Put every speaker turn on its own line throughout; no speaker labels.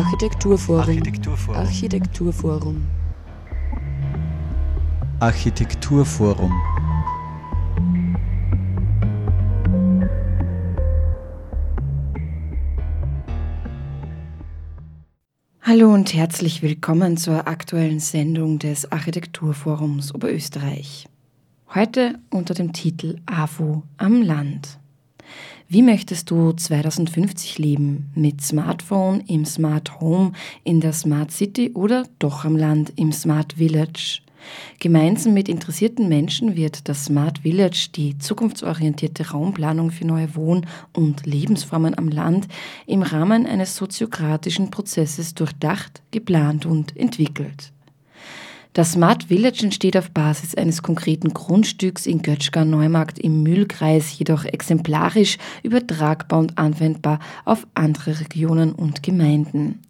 Architekturforum.
Architekturforum.
Architekturforum.
Architekturforum.
Hallo und herzlich willkommen zur aktuellen Sendung des Architekturforums Oberösterreich. Heute unter dem Titel AFO am Land. Wie möchtest du 2050 leben? Mit Smartphone, im Smart Home, in der Smart City oder doch am Land im Smart Village? Gemeinsam mit interessierten Menschen wird das Smart Village, die zukunftsorientierte Raumplanung für neue Wohn- und Lebensformen am Land, im Rahmen eines soziokratischen Prozesses durchdacht, geplant und entwickelt. Das Smart Village entsteht auf Basis eines konkreten Grundstücks in Götschgar-Neumarkt im Mühlkreis, jedoch exemplarisch übertragbar und anwendbar auf andere Regionen und Gemeinden.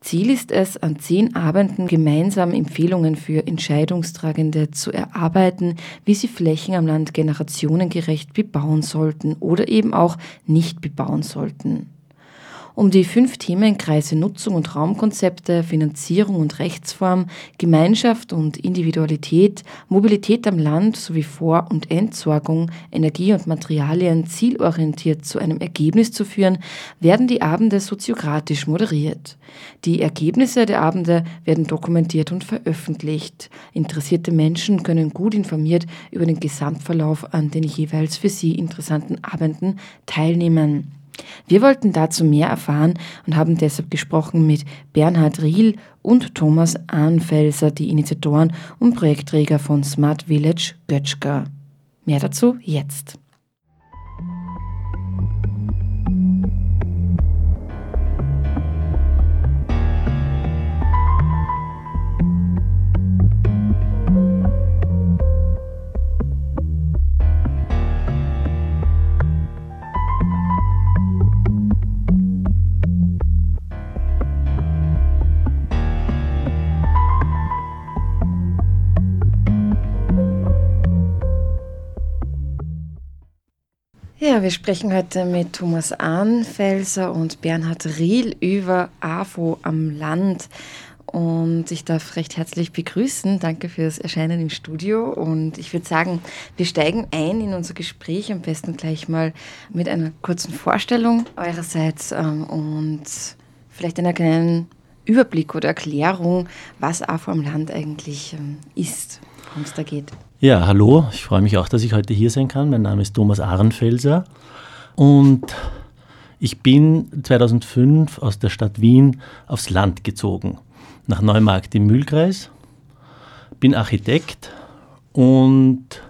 Ziel ist es, an zehn Abenden gemeinsam Empfehlungen für Entscheidungstragende zu erarbeiten, wie sie Flächen am Land generationengerecht bebauen sollten oder eben auch nicht bebauen sollten. Um die fünf Themenkreise Nutzung und Raumkonzepte, Finanzierung und Rechtsform, Gemeinschaft und Individualität, Mobilität am Land sowie Vor- und Entsorgung, Energie und Materialien zielorientiert zu einem Ergebnis zu führen, werden die Abende soziokratisch moderiert. Die Ergebnisse der Abende werden dokumentiert und veröffentlicht. Interessierte Menschen können gut informiert über den Gesamtverlauf an den jeweils für sie interessanten Abenden teilnehmen. Wir wollten dazu mehr erfahren und haben deshalb gesprochen mit Bernhard Riel und Thomas Ahnfelser, die Initiatoren und Projektträger von Smart Village Götschka. Mehr dazu jetzt. Wir sprechen heute mit Thomas Ahnfelser und Bernhard Riel über AFO am Land. Und ich darf recht herzlich begrüßen. Danke fürs Erscheinen im Studio. Und ich würde sagen, wir steigen ein in unser Gespräch am besten gleich mal mit einer kurzen Vorstellung eurerseits ähm, und vielleicht einer kleinen Überblick oder Erklärung, was AFO am Land eigentlich ähm, ist, worum es da geht.
Ja, hallo, ich freue mich auch, dass ich heute hier sein kann. Mein Name ist Thomas Ahrenfelser. Und ich bin 2005 aus der Stadt Wien aufs Land gezogen, nach Neumarkt im Mühlkreis, bin Architekt. Und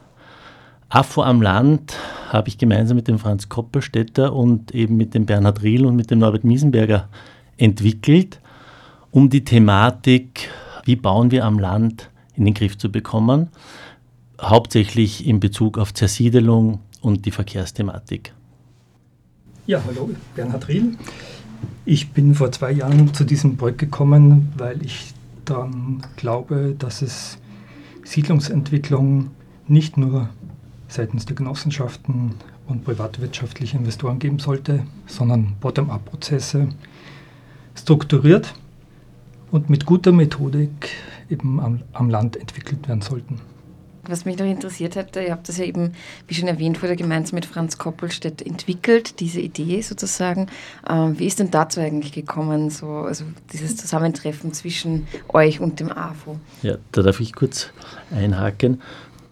AFO am Land habe ich gemeinsam mit dem Franz Koppelstädter und eben mit dem Bernhard Riel und mit dem Norbert Miesenberger entwickelt, um die Thematik, wie bauen wir am Land, in den Griff zu bekommen hauptsächlich in Bezug auf Zersiedelung und die Verkehrsthematik.
Ja, hallo, Bernhard Riel. Ich bin vor zwei Jahren zu diesem Projekt gekommen, weil ich dann glaube, dass es Siedlungsentwicklung nicht nur seitens der Genossenschaften und privatwirtschaftliche Investoren geben sollte, sondern Bottom-up-Prozesse strukturiert und mit guter Methodik eben am, am Land entwickelt werden sollten.
Was mich noch interessiert hätte, ihr habt das ja eben, wie schon erwähnt wurde, gemeinsam mit Franz Koppelstedt entwickelt, diese Idee sozusagen. Ähm, wie ist denn dazu eigentlich gekommen, so, also dieses Zusammentreffen zwischen euch und dem AFO?
Ja, da darf ich kurz einhaken.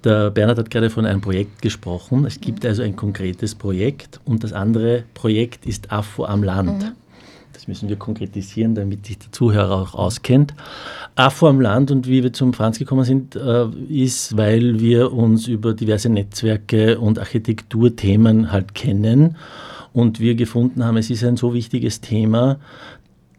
Der Bernhard hat gerade von einem Projekt gesprochen. Es gibt mhm. also ein konkretes Projekt und das andere Projekt ist AFO am Land. Mhm. Müssen wir konkretisieren, damit sich der Zuhörer auch auskennt. AFO am Land und wie wir zum Franz gekommen sind, äh, ist, weil wir uns über diverse Netzwerke und Architekturthemen halt kennen und wir gefunden haben, es ist ein so wichtiges Thema,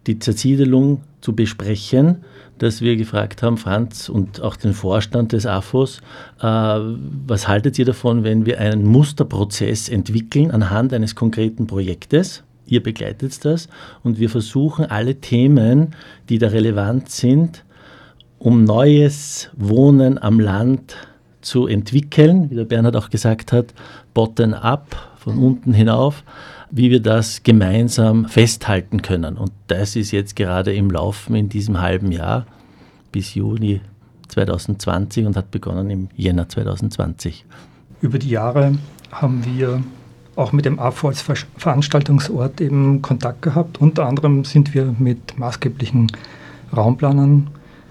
die Zersiedelung zu besprechen, dass wir gefragt haben, Franz und auch den Vorstand des AFOS, äh, was haltet ihr davon, wenn wir einen Musterprozess entwickeln anhand eines konkreten Projektes? Ihr begleitet das und wir versuchen alle Themen, die da relevant sind, um neues Wohnen am Land zu entwickeln, wie der Bernhard auch gesagt hat, bottom-up, von unten hinauf, wie wir das gemeinsam festhalten können. Und das ist jetzt gerade im Laufen in diesem halben Jahr bis Juni 2020 und hat begonnen im Jänner 2020.
Über die Jahre haben wir auch mit dem AFO als Veranstaltungsort eben Kontakt gehabt. Unter anderem sind wir mit maßgeblichen Raumplanern,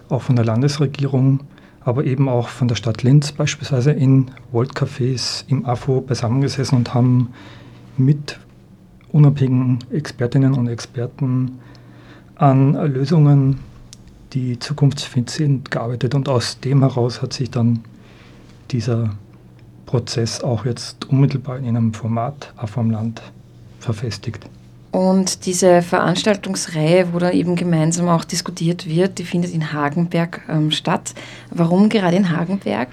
auch von der Landesregierung, aber eben auch von der Stadt Linz beispielsweise in Voltcafés im AFO beisammengesessen und haben mit unabhängigen Expertinnen und Experten an Lösungen, die zukunftsfit sind, gearbeitet. Und aus dem heraus hat sich dann dieser Prozess auch jetzt unmittelbar in einem Format auf dem Land verfestigt.
Und diese Veranstaltungsreihe, wo dann eben gemeinsam auch diskutiert wird, die findet in Hagenberg ähm, statt. Warum gerade in Hagenberg?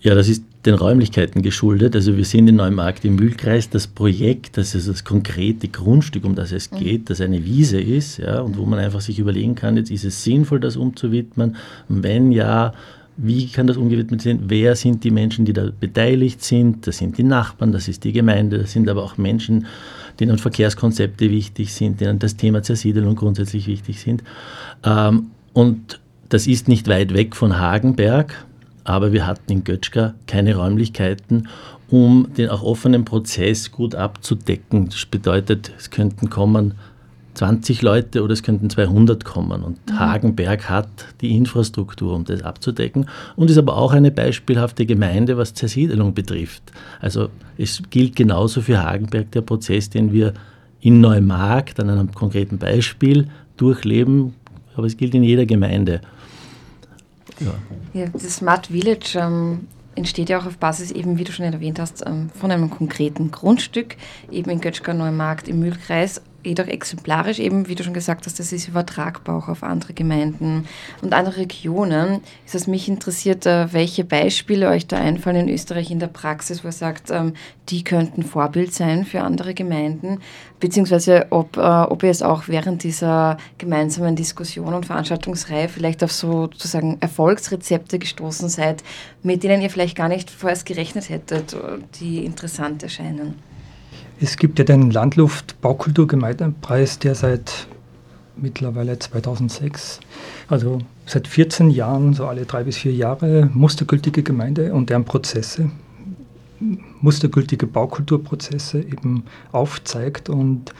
Ja, das ist den Räumlichkeiten geschuldet. Also wir sind in Neumarkt im Mühlkreis. Das Projekt, das ist das konkrete Grundstück, um das es mhm. geht, das eine Wiese ist, ja, und wo man einfach sich überlegen kann, jetzt ist es sinnvoll, das umzuwidmen. wenn ja, wie kann das umgewidmet sein? Wer sind die Menschen, die da beteiligt sind? Das sind die Nachbarn, das ist die Gemeinde, das sind aber auch Menschen, denen Verkehrskonzepte wichtig sind, denen das Thema Zersiedelung grundsätzlich wichtig sind. Ähm, und das ist nicht weit weg von Hagenberg, aber wir hatten in Götschka keine Räumlichkeiten, um den auch offenen Prozess gut abzudecken. Das bedeutet, es könnten kommen 20 Leute oder es könnten 200 kommen. Und mhm. Hagenberg hat die Infrastruktur, um das abzudecken und ist aber auch eine beispielhafte Gemeinde, was Zersiedelung betrifft. Also es gilt genauso für Hagenberg der Prozess, den wir in Neumarkt an einem konkreten Beispiel durchleben, aber es gilt in jeder Gemeinde.
Ja. ja das Smart Village ähm, entsteht ja auch auf Basis eben, wie du schon erwähnt hast, ähm, von einem konkreten Grundstück, eben in Götschka Neumarkt im Mühlkreis, jedoch exemplarisch eben, wie du schon gesagt hast, das ist übertragbar auch auf andere Gemeinden und andere Regionen. Ist es mich interessiert, äh, welche Beispiele euch da einfallen in Österreich in der Praxis, wo ihr sagt, ähm, die könnten Vorbild sein für andere Gemeinden, beziehungsweise ob, äh, ob ihr es auch während dieser gemeinsamen Diskussion und Veranstaltungsreihe vielleicht auf so sozusagen Erfolgsrezepte gestoßen seid, mit denen ihr vielleicht gar nicht vorerst gerechnet hättet, die interessant erscheinen.
Es gibt ja den Landluft Baukulturgemeindepreis, der seit mittlerweile 2006, also seit 14 Jahren, so alle drei bis vier Jahre, mustergültige Gemeinde und deren Prozesse, mustergültige Baukulturprozesse eben aufzeigt. Und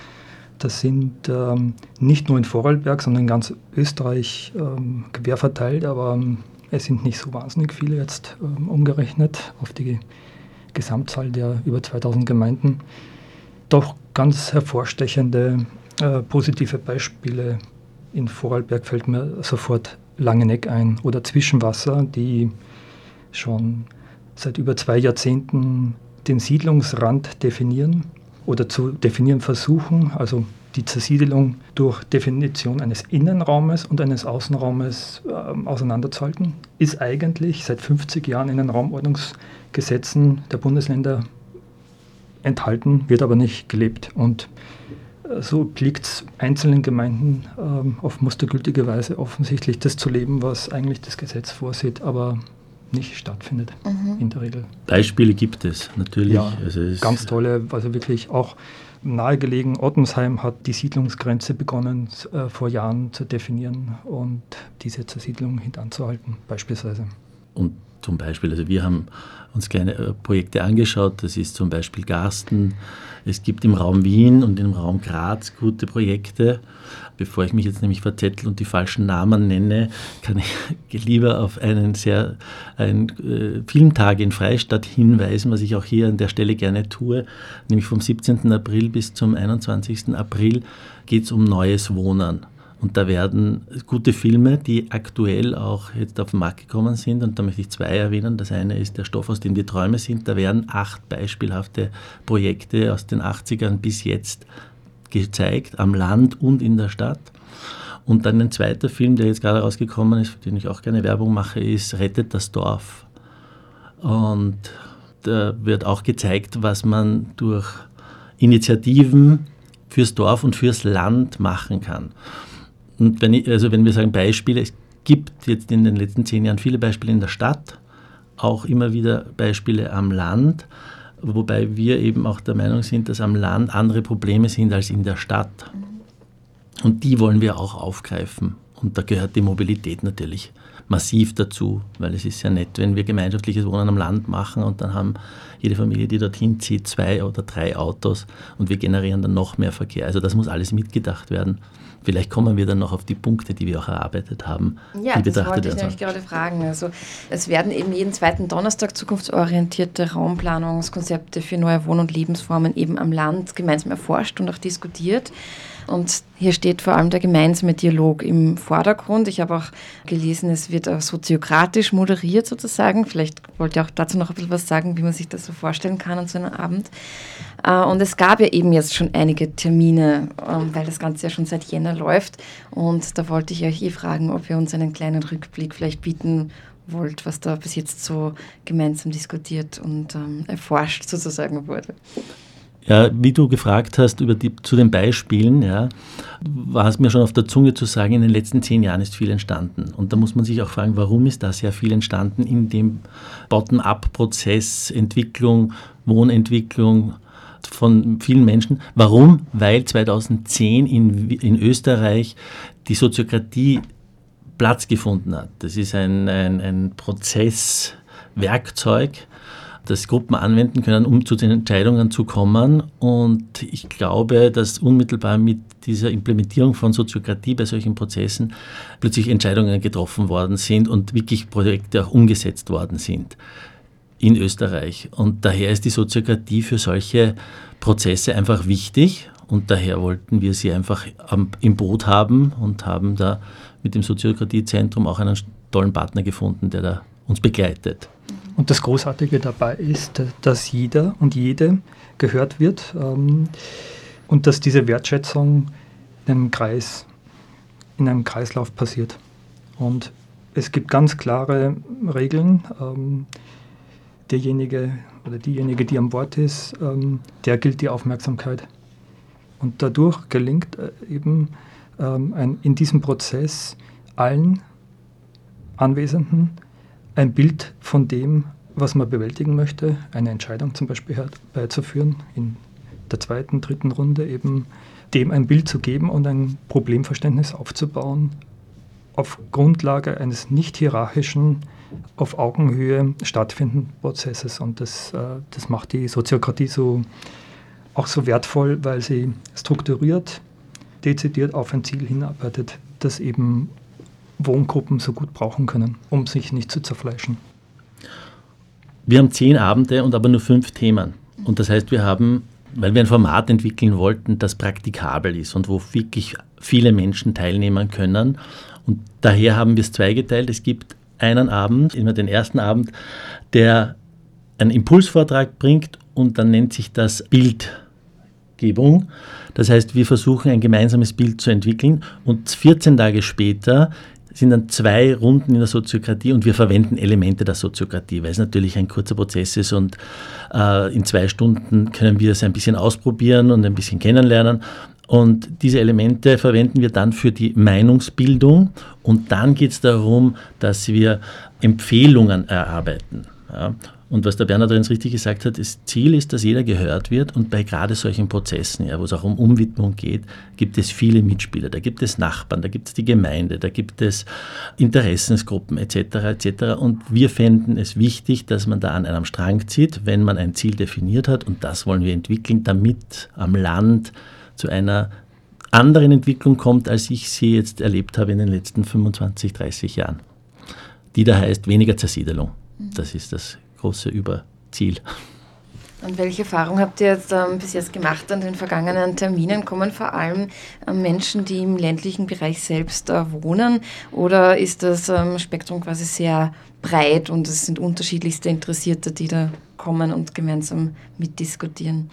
das sind ähm, nicht nur in Vorarlberg, sondern in ganz Österreich ähm, quer verteilt, aber ähm, es sind nicht so wahnsinnig viele jetzt ähm, umgerechnet auf die Gesamtzahl der über 2000 Gemeinden doch ganz hervorstechende äh, positive Beispiele. In Vorarlberg fällt mir sofort Langeneck ein oder Zwischenwasser, die schon seit über zwei Jahrzehnten den Siedlungsrand definieren oder zu definieren versuchen, also die Zersiedelung durch Definition eines Innenraumes und eines Außenraumes äh, auseinanderzuhalten, ist eigentlich seit 50 Jahren in den Raumordnungsgesetzen der Bundesländer enthalten, wird aber nicht gelebt. Und äh, so liegt es einzelnen Gemeinden ähm, auf mustergültige Weise offensichtlich, das zu leben, was eigentlich das Gesetz vorsieht, aber nicht stattfindet mhm. in der Regel.
Beispiele gibt es natürlich.
Ja, also ganz tolle, also wirklich auch nahegelegen. Ottensheim hat die Siedlungsgrenze begonnen äh, vor Jahren zu definieren und diese Zersiedlung hintanzuhalten, beispielsweise.
Und zum Beispiel, also wir haben uns kleine äh, Projekte angeschaut. Das ist zum Beispiel Garsten. Es gibt im Raum Wien und im Raum Graz gute Projekte. Bevor ich mich jetzt nämlich verzettel und die falschen Namen nenne, kann ich lieber auf einen sehr einen, äh, Filmtag in Freistadt hinweisen, was ich auch hier an der Stelle gerne tue. Nämlich vom 17. April bis zum 21. April geht es um neues Wohnen. Und da werden gute Filme, die aktuell auch jetzt auf den Markt gekommen sind. Und da möchte ich zwei erwähnen. Das eine ist der Stoff, aus dem die Träume sind. Da werden acht beispielhafte Projekte aus den 80ern bis jetzt gezeigt, am Land und in der Stadt. Und dann ein zweiter Film, der jetzt gerade rausgekommen ist, für den ich auch gerne Werbung mache, ist Rettet das Dorf. Und da wird auch gezeigt, was man durch Initiativen fürs Dorf und fürs Land machen kann. Und wenn, ich, also wenn wir sagen Beispiele, es gibt jetzt in den letzten zehn Jahren viele Beispiele in der Stadt, auch immer wieder Beispiele am Land. wobei wir eben auch der Meinung sind, dass am Land andere Probleme sind als in der Stadt. Und die wollen wir auch aufgreifen. Und da gehört die Mobilität natürlich massiv dazu, weil es ist ja nett, wenn wir gemeinschaftliches Wohnen am Land machen und dann haben jede Familie, die dorthin zieht, zwei oder drei Autos und wir generieren dann noch mehr Verkehr. Also das muss alles mitgedacht werden. Vielleicht kommen wir dann noch auf die Punkte, die wir auch erarbeitet haben.
Ja, das wollte ich nämlich gerade fragen. Also es werden eben jeden zweiten Donnerstag zukunftsorientierte Raumplanungskonzepte für neue Wohn- und Lebensformen eben am Land gemeinsam erforscht und auch diskutiert. Und hier steht vor allem der gemeinsame Dialog im Vordergrund. Ich habe auch gelesen, es wird auch soziokratisch moderiert sozusagen. Vielleicht wollt ihr auch dazu noch ein bisschen was sagen, wie man sich das so vorstellen kann an so einem Abend. Äh, und es gab ja eben jetzt schon einige Termine, ähm, weil das Ganze ja schon seit Jänner läuft. Und da wollte ich euch eh fragen, ob ihr uns einen kleinen Rückblick vielleicht bieten wollt, was da bis jetzt so gemeinsam diskutiert und ähm, erforscht sozusagen wurde.
Ja, wie du gefragt hast über die, zu den Beispielen, ja, war es mir schon auf der Zunge zu sagen, in den letzten zehn Jahren ist viel entstanden. Und da muss man sich auch fragen, warum ist da sehr viel entstanden in dem Bottom-up-Prozess, Entwicklung, Wohnentwicklung von vielen Menschen. Warum? Weil 2010 in, in Österreich die Soziokratie Platz gefunden hat. Das ist ein, ein, ein Prozesswerkzeug, das Gruppen anwenden können, um zu den Entscheidungen zu kommen. Und ich glaube, dass unmittelbar mit dieser Implementierung von Soziokratie bei solchen Prozessen plötzlich Entscheidungen getroffen worden sind und wirklich Projekte auch umgesetzt worden sind in Österreich. Und daher ist die Soziokratie für solche Prozesse einfach wichtig. Und daher wollten wir sie einfach im Boot haben und haben da mit dem Soziokratiezentrum auch einen tollen Partner gefunden, der da uns begleitet.
Und das Großartige dabei ist, dass jeder und jede gehört wird ähm, und dass diese Wertschätzung in einem Kreis, in einem Kreislauf passiert. Und es gibt ganz klare Regeln. Ähm, derjenige oder diejenige, die am Wort ist, ähm, der gilt die Aufmerksamkeit. Und dadurch gelingt äh, eben ähm, ein, in diesem Prozess allen Anwesenden ein Bild von dem, was man bewältigen möchte, eine Entscheidung zum Beispiel herbeizuführen, in der zweiten, dritten Runde eben dem ein Bild zu geben und ein Problemverständnis aufzubauen auf Grundlage eines nicht hierarchischen, auf Augenhöhe stattfindenden Prozesses. Und das, äh, das macht die Soziokratie so, auch so wertvoll, weil sie strukturiert, dezidiert auf ein Ziel hinarbeitet, das eben Wohngruppen so gut brauchen können, um sich nicht zu zerfleischen.
Wir haben zehn Abende und aber nur fünf Themen. Und das heißt, wir haben, weil wir ein Format entwickeln wollten, das praktikabel ist und wo wirklich viele Menschen teilnehmen können. Und daher haben wir es zweigeteilt. Es gibt einen Abend, immer den ersten Abend, der einen Impulsvortrag bringt und dann nennt sich das Bildgebung. Das heißt, wir versuchen ein gemeinsames Bild zu entwickeln und 14 Tage später sind dann zwei Runden in der Soziokratie und wir verwenden Elemente der Soziokratie, weil es natürlich ein kurzer Prozess ist und äh, in zwei Stunden können wir es ein bisschen ausprobieren und ein bisschen kennenlernen. Und diese Elemente verwenden wir dann für die Meinungsbildung und dann geht es darum, dass wir Empfehlungen erarbeiten. Ja. Und was der Bernhard übrigens richtig gesagt hat, das Ziel ist, dass jeder gehört wird und bei gerade solchen Prozessen, ja, wo es auch um Umwidmung geht, gibt es viele Mitspieler. Da gibt es Nachbarn, da gibt es die Gemeinde, da gibt es Interessensgruppen etc. etc. Und wir fänden es wichtig, dass man da an einem Strang zieht, wenn man ein Ziel definiert hat und das wollen wir entwickeln, damit am Land zu einer anderen Entwicklung kommt, als ich sie jetzt erlebt habe in den letzten 25, 30 Jahren. Die da heißt weniger Zersiedelung. Das ist das große Überziel.
Und welche Erfahrung habt ihr jetzt ähm, bis jetzt gemacht an den vergangenen Terminen? Kommen vor allem ähm, Menschen, die im ländlichen Bereich selbst äh, wohnen? Oder ist das ähm, Spektrum quasi sehr breit und es sind unterschiedlichste Interessierte, die da kommen und gemeinsam mitdiskutieren?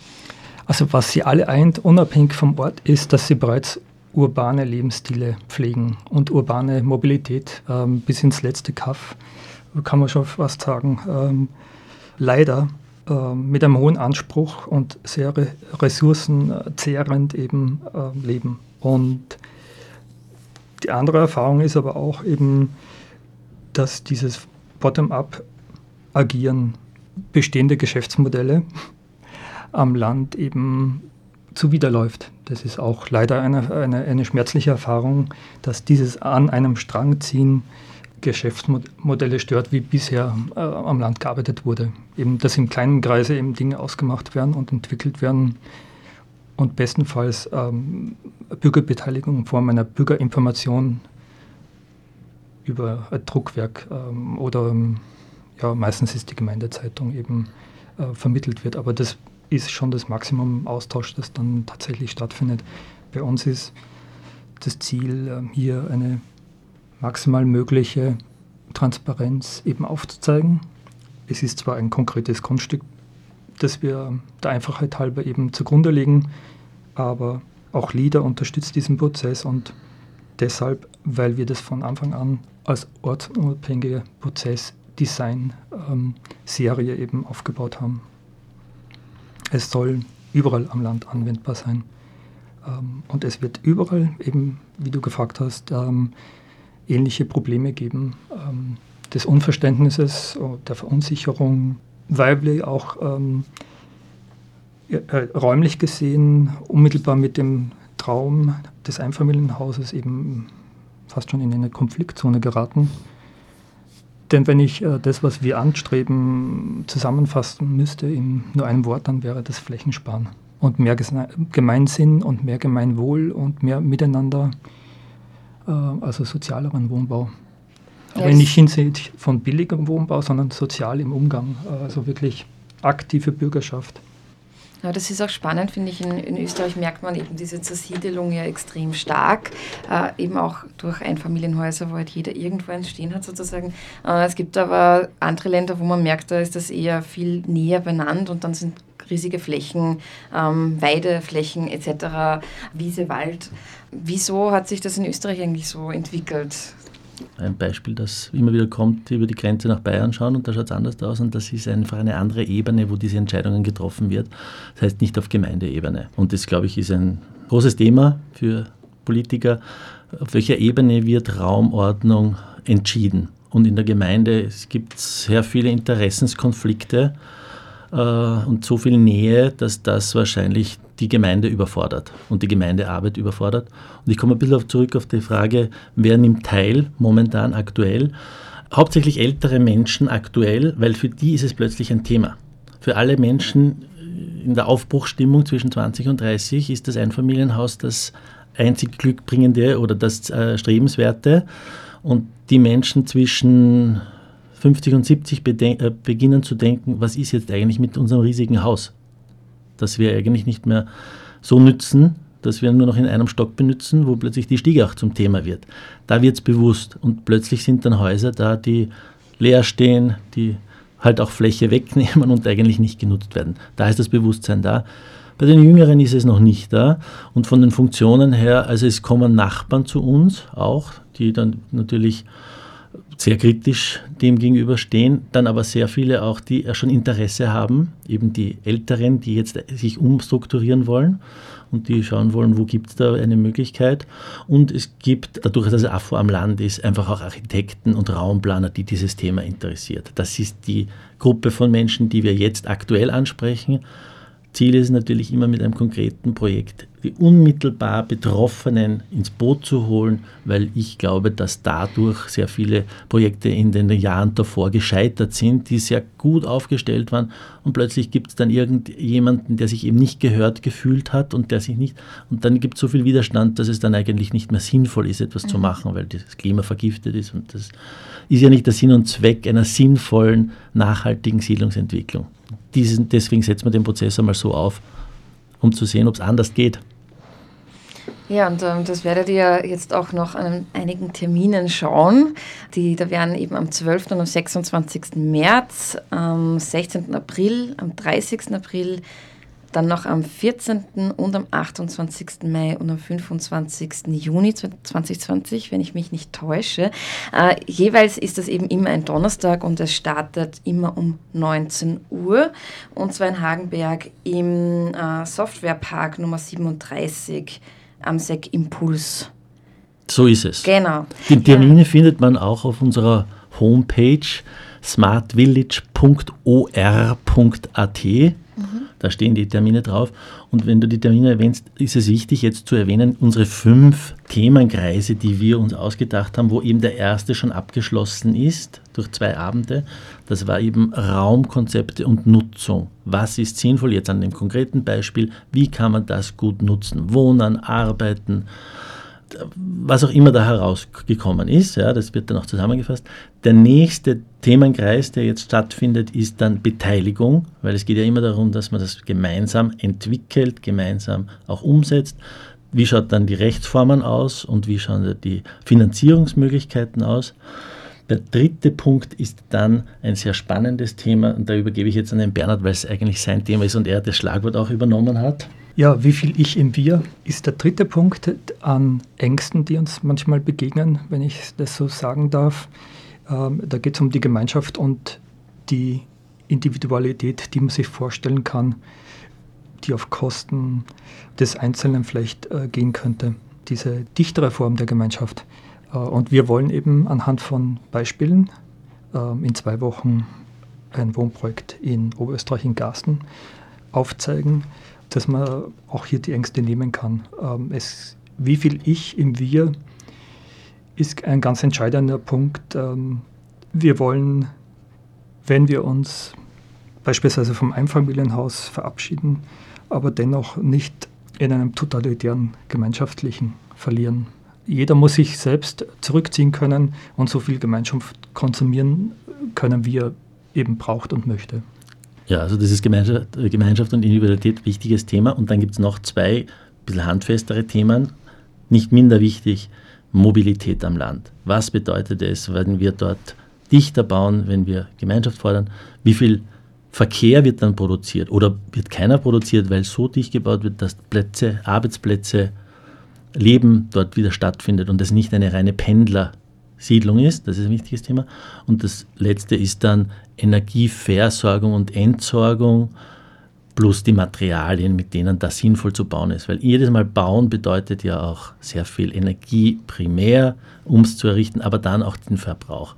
Also was sie alle eint, unabhängig vom Ort, ist, dass sie bereits urbane Lebensstile pflegen und urbane Mobilität ähm, bis ins letzte Kaff kann man schon fast sagen, ähm, leider äh, mit einem hohen Anspruch und sehr ressourcenzehrend eben äh, leben. Und die andere Erfahrung ist aber auch eben, dass dieses Bottom-up-Agieren bestehende Geschäftsmodelle am Land eben zuwiderläuft. Das ist auch leider eine, eine, eine schmerzliche Erfahrung, dass dieses an einem Strang ziehen Geschäftsmodelle stört, wie bisher äh, am Land gearbeitet wurde. Eben, dass im kleinen Kreise eben Dinge ausgemacht werden und entwickelt werden und bestenfalls ähm, Bürgerbeteiligung in Form einer Bürgerinformation über ein Druckwerk ähm, oder ja, meistens ist die Gemeindezeitung eben äh, vermittelt wird. Aber das ist schon das Maximum Austausch, das dann tatsächlich stattfindet. Bei uns ist das Ziel, äh, hier eine maximal mögliche Transparenz eben aufzuzeigen. Es ist zwar ein konkretes Grundstück, das wir der Einfachheit halber eben zugrunde legen, aber auch LIDA unterstützt diesen Prozess und deshalb, weil wir das von Anfang an als ortsunabhängige Prozessdesign-Serie ähm, eben aufgebaut haben. Es soll überall am Land anwendbar sein. Ähm, und es wird überall eben, wie du gefragt hast, ähm, ähnliche Probleme geben, ähm, des Unverständnisses, der Verunsicherung, weil wir auch ähm, äh, räumlich gesehen unmittelbar mit dem Traum des Einfamilienhauses eben fast schon in eine Konfliktzone geraten. Denn wenn ich äh, das, was wir anstreben, zusammenfassen müsste in nur einem Wort, dann wäre das Flächensparen. Und mehr Gemeinsinn und mehr Gemeinwohl und mehr Miteinander äh, also sozialeren Wohnbau. Aber yes. nicht hinsichtlich von billigem Wohnbau, sondern sozial im Umgang, äh, also wirklich aktive Bürgerschaft.
Ja, das ist auch spannend, finde ich. In, in, Österreich merkt man eben diese Zersiedelung ja extrem stark, äh, eben auch durch Einfamilienhäuser, wo halt jeder irgendwo stehen hat sozusagen. Äh, es gibt aber andere Länder, wo man merkt, da ist das eher viel näher benannt und dann sind riesige Flächen, ähm, Weideflächen etc., Wiese, Wald. Wieso hat sich das in Österreich eigentlich so entwickelt?
Ein Beispiel, das immer wieder kommt, über die Grenze nach Bayern schauen und da schaut es anders aus und das ist einfach eine andere Ebene, wo diese Entscheidungen getroffen wird. Das heißt nicht auf Gemeindeebene. Und das, glaube ich, ist ein großes Thema für Politiker. Auf welcher Ebene wird Raumordnung entschieden? Und in der Gemeinde gibt es sehr viele Interessenskonflikte und so viel Nähe, dass das wahrscheinlich die Gemeinde überfordert und die Gemeindearbeit überfordert. Und ich komme ein bisschen zurück auf die Frage, wer nimmt teil momentan aktuell? Hauptsächlich ältere Menschen aktuell, weil für die ist es plötzlich ein Thema. Für alle Menschen in der Aufbruchstimmung zwischen 20 und 30 ist das Einfamilienhaus das einzig Glückbringende oder das äh, Strebenswerte. Und die Menschen zwischen 50 und 70 äh, beginnen zu denken, was ist jetzt eigentlich mit unserem riesigen Haus? Das wir eigentlich nicht mehr so nützen, dass wir nur noch in einem Stock benutzen, wo plötzlich die Stiege auch zum Thema wird. Da wird es bewusst und plötzlich sind dann Häuser da, die leer stehen, die halt auch Fläche wegnehmen und eigentlich nicht genutzt werden. Da ist das Bewusstsein da. Bei den Jüngeren ist es noch nicht da. Und von den Funktionen her, also es kommen Nachbarn zu uns auch, die dann natürlich sehr kritisch dem gegenüberstehen, dann aber sehr viele auch, die schon Interesse haben, eben die Älteren, die jetzt sich umstrukturieren wollen und die schauen wollen, wo gibt es da eine Möglichkeit. Und es gibt, dadurch, dass AFO am Land ist, einfach auch Architekten und Raumplaner, die dieses Thema interessiert. Das ist die Gruppe von Menschen, die wir jetzt aktuell ansprechen. Ziel ist natürlich immer mit einem konkreten Projekt die unmittelbar Betroffenen ins Boot zu holen, weil ich glaube, dass dadurch sehr viele Projekte in den Jahren davor gescheitert sind, die sehr gut aufgestellt waren und plötzlich gibt es dann irgendjemanden, der sich eben nicht gehört gefühlt hat und der sich nicht und dann gibt es so viel Widerstand, dass es dann eigentlich nicht mehr sinnvoll ist, etwas mhm. zu machen, weil das Klima vergiftet ist und das ist ja nicht der Sinn und Zweck einer sinnvollen, nachhaltigen Siedlungsentwicklung. Diesen, deswegen setzt man den Prozess einmal so auf, um zu sehen, ob es anders geht.
Ja, und ähm, das werdet ihr jetzt auch noch an einigen Terminen schauen. Die, da werden eben am 12. und am 26. März, am 16. April, am 30. April, dann noch am 14. und am 28. Mai und am 25. Juni 2020, wenn ich mich nicht täusche. Äh, jeweils ist das eben immer ein Donnerstag und es startet immer um 19 Uhr und zwar in Hagenberg im äh, Softwarepark Nummer 37 am SEC Impuls.
So ist es.
Genau.
Die Termine ja. findet man auch auf unserer Homepage smartvillage.or.at. Da stehen die Termine drauf. Und wenn du die Termine erwähnst, ist es wichtig jetzt zu erwähnen, unsere fünf Themenkreise, die wir uns ausgedacht haben, wo eben der erste schon abgeschlossen ist durch zwei Abende. Das war eben Raumkonzepte und Nutzung. Was ist sinnvoll jetzt an dem konkreten Beispiel? Wie kann man das gut nutzen? Wohnen, arbeiten, was auch immer da herausgekommen ist, ja, das wird dann auch zusammengefasst. Der nächste Themenkreis, der jetzt stattfindet, ist dann Beteiligung, weil es geht ja immer darum, dass man das gemeinsam entwickelt, gemeinsam auch umsetzt. Wie schaut dann die Rechtsformen aus und wie schauen die Finanzierungsmöglichkeiten aus? Der dritte Punkt ist dann ein sehr spannendes Thema und da übergebe ich jetzt an den Bernhard, weil es eigentlich sein Thema ist und er das Schlagwort auch übernommen hat.
Ja, wie viel Ich im Wir ist der dritte Punkt an Ängsten, die uns manchmal begegnen, wenn ich das so sagen darf. Ähm, da geht es um die Gemeinschaft und die Individualität, die man sich vorstellen kann, die auf Kosten des Einzelnen vielleicht äh, gehen könnte. Diese dichtere Form der Gemeinschaft. Äh, und wir wollen eben anhand von Beispielen äh, in zwei Wochen ein Wohnprojekt in Oberösterreich in Garsten aufzeigen, dass man auch hier die Ängste nehmen kann. Ähm, es, wie viel Ich im Wir ist ein ganz entscheidender Punkt. Ähm, wir wollen, wenn wir uns beispielsweise vom Einfamilienhaus verabschieden, aber dennoch nicht in einem totalitären gemeinschaftlichen verlieren. Jeder muss sich selbst zurückziehen können und so viel Gemeinschaft konsumieren können, wie er eben braucht und möchte.
Ja, also das ist Gemeinschaft, Gemeinschaft und Individualität, wichtiges Thema. Und dann gibt es noch zwei bisschen handfestere Themen, nicht minder wichtig, Mobilität am Land. Was bedeutet es, wenn wir dort dichter bauen, wenn wir Gemeinschaft fordern? Wie viel Verkehr wird dann produziert oder wird keiner produziert, weil so dicht gebaut wird, dass Plätze, Arbeitsplätze, Leben dort wieder stattfindet und es nicht eine reine Pendler- Siedlung ist, das ist ein wichtiges Thema. Und das letzte ist dann Energieversorgung und Entsorgung plus die Materialien, mit denen das sinnvoll zu bauen ist. Weil jedes Mal bauen bedeutet ja auch sehr viel Energie primär, um es zu errichten, aber dann auch den Verbrauch.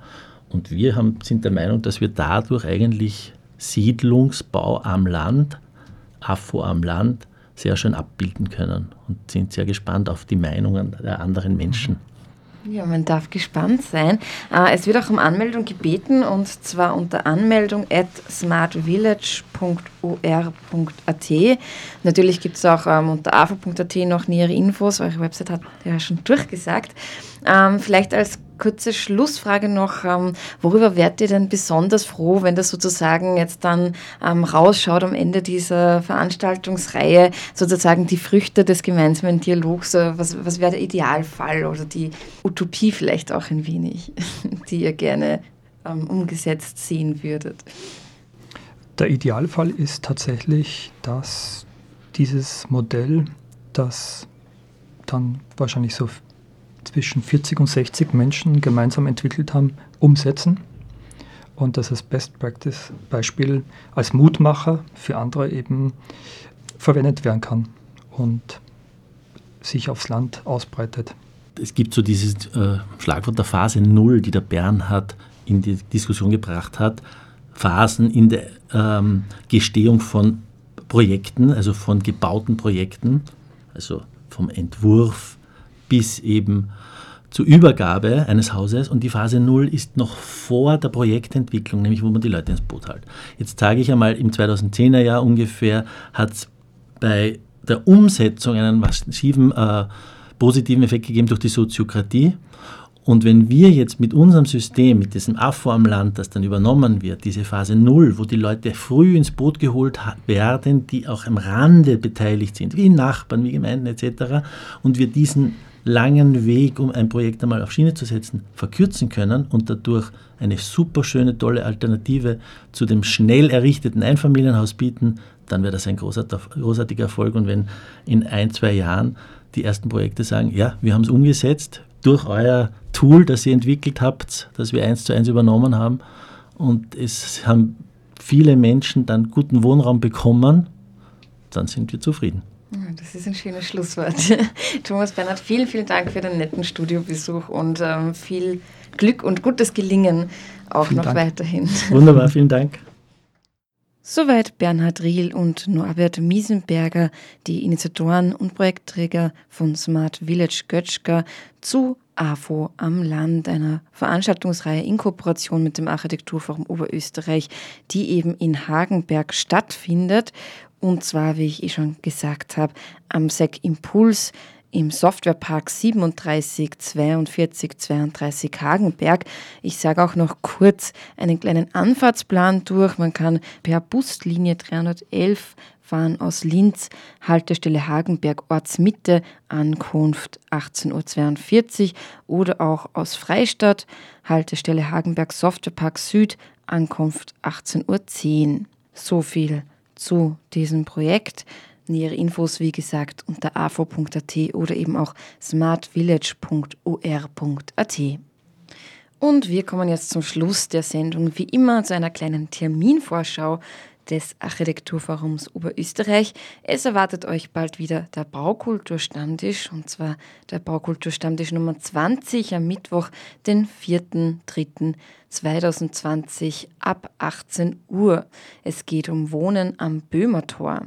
Und wir haben, sind der Meinung, dass wir dadurch eigentlich Siedlungsbau am Land, AFO am Land, sehr schön abbilden können und sind sehr gespannt auf die Meinungen der anderen Menschen.
Ja, man darf gespannt sein. Äh, es wird auch um Anmeldung gebeten und zwar unter Anmeldung at smartvillage.or.at. Natürlich gibt es auch ähm, unter afo.at noch nähere Infos. Eure Website hat ja schon durchgesagt. Ähm, vielleicht als kurze Schlussfrage noch. Ähm, worüber werdet ihr denn besonders froh, wenn das sozusagen jetzt dann ähm, rausschaut am Ende dieser Veranstaltungsreihe, sozusagen die Früchte des gemeinsamen Dialogs? Äh, was, was wäre der Idealfall oder die Utopie vielleicht auch ein wenig, die ihr gerne ähm, umgesetzt sehen würdet?
Der Idealfall ist tatsächlich, dass dieses Modell, das dann wahrscheinlich so zwischen 40 und 60 Menschen gemeinsam entwickelt haben, umsetzen und das als Best Practice Beispiel als Mutmacher für andere eben verwendet werden kann und sich aufs Land ausbreitet.
Es gibt so dieses äh, Schlagwort der Phase Null, die der Bernhard in die Diskussion gebracht hat. Phasen in der ähm, Gestehung von Projekten, also von gebauten Projekten, also vom Entwurf bis eben zur Übergabe eines Hauses und die Phase 0 ist noch vor der Projektentwicklung, nämlich wo man die Leute ins Boot hält. Jetzt sage ich einmal, im 2010er Jahr ungefähr hat es bei der Umsetzung einen massiven äh, positiven Effekt gegeben durch die Soziokratie. Und wenn wir jetzt mit unserem System, mit diesem AFO am Land, das dann übernommen wird, diese Phase 0, wo die Leute früh ins Boot geholt werden, die auch am Rande beteiligt sind, wie Nachbarn, wie Gemeinden etc., und wir diesen langen Weg, um ein Projekt einmal auf Schiene zu setzen, verkürzen können und dadurch eine super schöne, tolle Alternative zu dem schnell errichteten Einfamilienhaus bieten, dann wäre das ein großartiger Erfolg. Und wenn in ein, zwei Jahren die ersten Projekte sagen, ja, wir haben es umgesetzt durch euer Tool, das ihr entwickelt habt, das wir eins zu eins übernommen haben und es haben viele Menschen dann guten Wohnraum bekommen, dann sind wir zufrieden.
Das ist ein schönes Schlusswort. Thomas Bernhard, vielen, vielen Dank für den netten Studiobesuch und ähm, viel Glück und gutes Gelingen auch
Vielen
noch
Dank.
weiterhin.
Wunderbar, vielen Dank.
Soweit Bernhard Riel und Norbert Miesenberger, die Initiatoren und Projektträger von Smart Village Götschka zu AFO am Land, einer Veranstaltungsreihe in Kooperation mit dem Architekturforum Oberösterreich, die eben in Hagenberg stattfindet. Und zwar, wie ich eh schon gesagt habe, am SEC Impuls im Softwarepark 37 42 32 Hagenberg. Ich sage auch noch kurz einen kleinen Anfahrtsplan durch. Man kann per Buslinie 311 fahren aus Linz, Haltestelle Hagenberg Ortsmitte, Ankunft 18.42 Uhr oder auch aus Freistadt, Haltestelle Hagenberg Softwarepark Süd, Ankunft 18.10 Uhr. So viel zu diesem Projekt. Nähere Infos, wie gesagt, unter afo.at oder eben auch smartvillage.or.at. Und wir kommen jetzt zum Schluss der Sendung, wie immer, zu einer kleinen Terminvorschau des Architekturforums Oberösterreich. Es erwartet euch bald wieder der Baukulturstammtisch und zwar der Baukulturstammtisch Nummer 20 am Mittwoch, den 4.3.2020 ab 18 Uhr. Es geht um Wohnen am Böhmertor.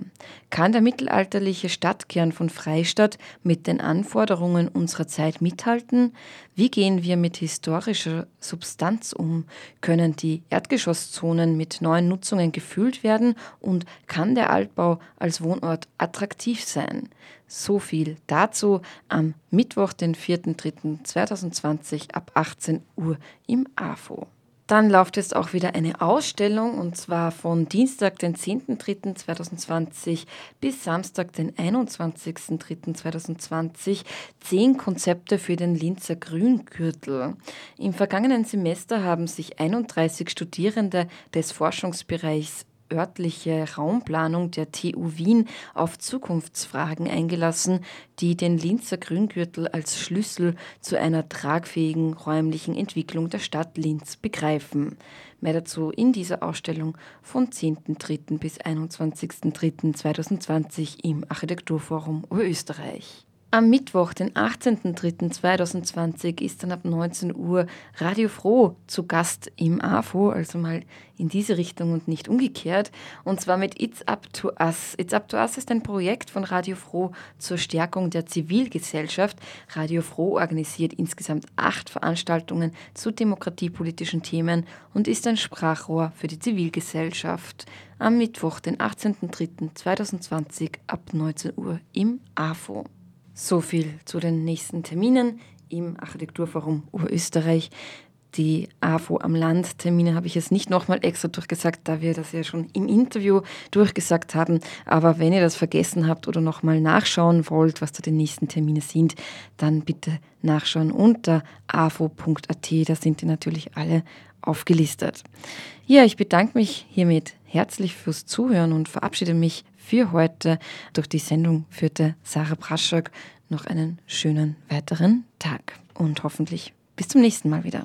Kann der mittelalterliche Stadtkern von Freistadt mit den Anforderungen unserer Zeit mithalten? Wie gehen wir mit historischer Substanz um? Können die Erdgeschosszonen mit neuen Nutzungen gefüllt werden? Und kann der Altbau als Wohnort attraktiv sein? So viel dazu am Mittwoch, den 4.3.2020 ab 18 Uhr im AFO. Dann läuft jetzt auch wieder eine Ausstellung und zwar von Dienstag, den 10.03.2020 bis Samstag, den 21.03.2020. Zehn Konzepte für den Linzer Grüngürtel. Im vergangenen Semester haben sich 31 Studierende des Forschungsbereichs örtliche Raumplanung der TU Wien auf Zukunftsfragen eingelassen, die den Linzer Grüngürtel als Schlüssel zu einer tragfähigen räumlichen Entwicklung der Stadt Linz begreifen. Mehr dazu in dieser Ausstellung von 10.3. bis 21.3.2020 im Architekturforum Oberösterreich. Am Mittwoch, den 18.03.2020, ist dann ab 19 Uhr Radio Froh zu Gast im AFO, also mal in diese Richtung und nicht umgekehrt. Und zwar mit It's Up to Us. It's Up to Us ist ein Projekt von Radio Froh zur Stärkung der Zivilgesellschaft. Radio Froh organisiert insgesamt acht Veranstaltungen zu demokratiepolitischen Themen und ist ein Sprachrohr für die Zivilgesellschaft. Am Mittwoch, den 18.03.2020 ab 19 Uhr im AFO. So viel zu den nächsten Terminen im Architekturforum Oberösterreich. Die AFO am Land Termine habe ich jetzt nicht nochmal extra durchgesagt, da wir das ja schon im Interview durchgesagt haben. Aber wenn ihr das vergessen habt oder nochmal nachschauen wollt, was da die nächsten Termine sind, dann bitte nachschauen unter afo.at. Da sind die natürlich alle aufgelistet. Ja, ich bedanke mich hiermit herzlich fürs Zuhören und verabschiede mich für heute. Durch die Sendung führte Sarah Braschak noch einen schönen weiteren Tag und hoffentlich bis zum nächsten Mal wieder.